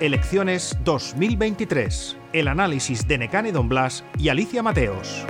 Elecciones 2023. El análisis de Necane Don Blas y Alicia Mateos.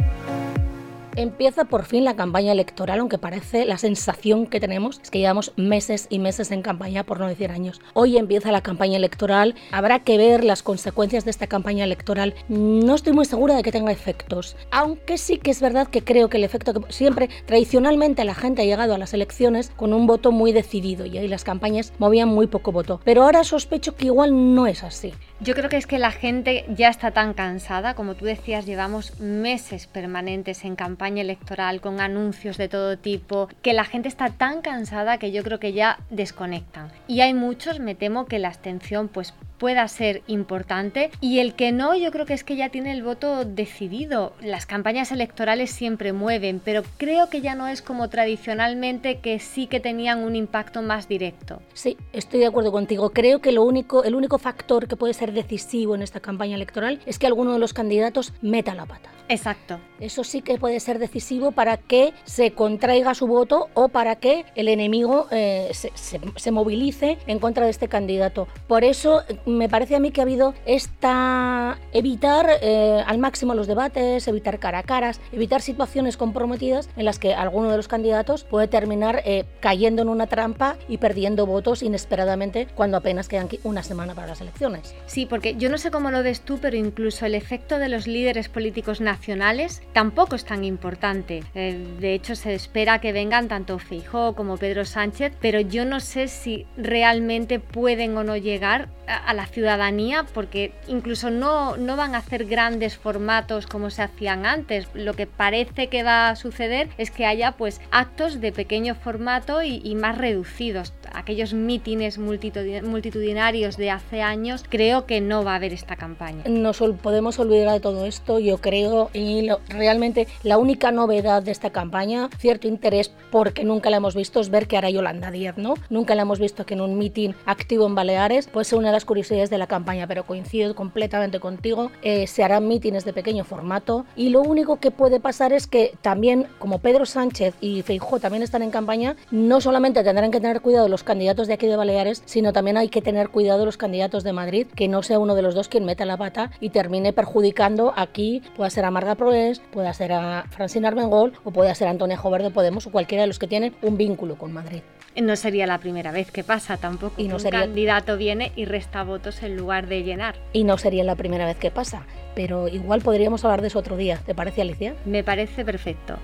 Empieza por fin la campaña electoral, aunque parece la sensación que tenemos es que llevamos meses y meses en campaña, por no decir años. Hoy empieza la campaña electoral, habrá que ver las consecuencias de esta campaña electoral. No estoy muy segura de que tenga efectos, aunque sí que es verdad que creo que el efecto que siempre, tradicionalmente la gente ha llegado a las elecciones con un voto muy decidido y ahí las campañas movían muy poco voto. Pero ahora sospecho que igual no es así. Yo creo que es que la gente ya está tan cansada, como tú decías, llevamos meses permanentes en campaña electoral con anuncios de todo tipo, que la gente está tan cansada que yo creo que ya desconectan. Y hay muchos, me temo que la abstención pues pueda ser importante y el que no yo creo que es que ya tiene el voto decidido. Las campañas electorales siempre mueven, pero creo que ya no es como tradicionalmente que sí que tenían un impacto más directo. Sí, estoy de acuerdo contigo. Creo que lo único, el único factor que puede ser decisivo en esta campaña electoral es que alguno de los candidatos meta la pata. Exacto. Eso sí que puede ser decisivo para que se contraiga su voto o para que el enemigo eh, se, se, movilice en contra de este candidato. Por eso me parece a mí que ha habido esta evitar eh, al máximo los debates, evitar cara a caras, evitar situaciones comprometidas en las que alguno de los candidatos puede terminar eh, cayendo en una trampa y perdiendo votos inesperadamente cuando apenas quedan una semana para las elecciones. Sí, porque yo no sé cómo lo ves tú, pero incluso el efecto de los líderes políticos nacionales tampoco es tan importante. Eh, de hecho, se espera que vengan tanto Feijó como Pedro Sánchez, pero yo no sé si realmente pueden o no llegar a, la ciudadanía, porque incluso no, no van a hacer grandes formatos como se hacían antes. Lo que parece que va a suceder es que haya pues actos de pequeño formato y, y más reducidos. Aquellos mítines multitudinarios de hace años, creo que no va a haber esta campaña. Nos podemos olvidar de todo esto, yo creo y realmente la única novedad de esta campaña, cierto interés porque nunca la hemos visto, es ver que hará Yolanda Díaz, ¿no? Nunca la hemos visto que en un mitin activo en Baleares, puede ser una de las curiosidades de la campaña, pero coincido completamente contigo, eh, se harán mítines de pequeño formato y lo único que puede pasar es que también, como Pedro Sánchez y Feijóo también están en campaña, no solamente tendrán que tener cuidado los candidatos de aquí de Baleares, sino también hay que tener cuidado los candidatos de Madrid, que no sea uno de los dos quien meta la pata y termine perjudicando aquí, pueda ser a Marga Proes, puede ser a Francina Armengol o puede ser a Antonio Jover de Podemos o cualquiera de los que tienen un vínculo con Madrid. No sería la primera vez que pasa tampoco. Y no un candidato viene y resta votos en lugar de llenar. Y no sería la primera vez que pasa. Pero igual podríamos hablar de eso otro día. ¿Te parece, Alicia? Me parece perfecto.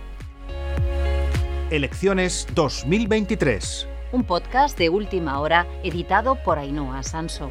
Elecciones 2023. Un podcast de última hora editado por Ainhoa Sanso.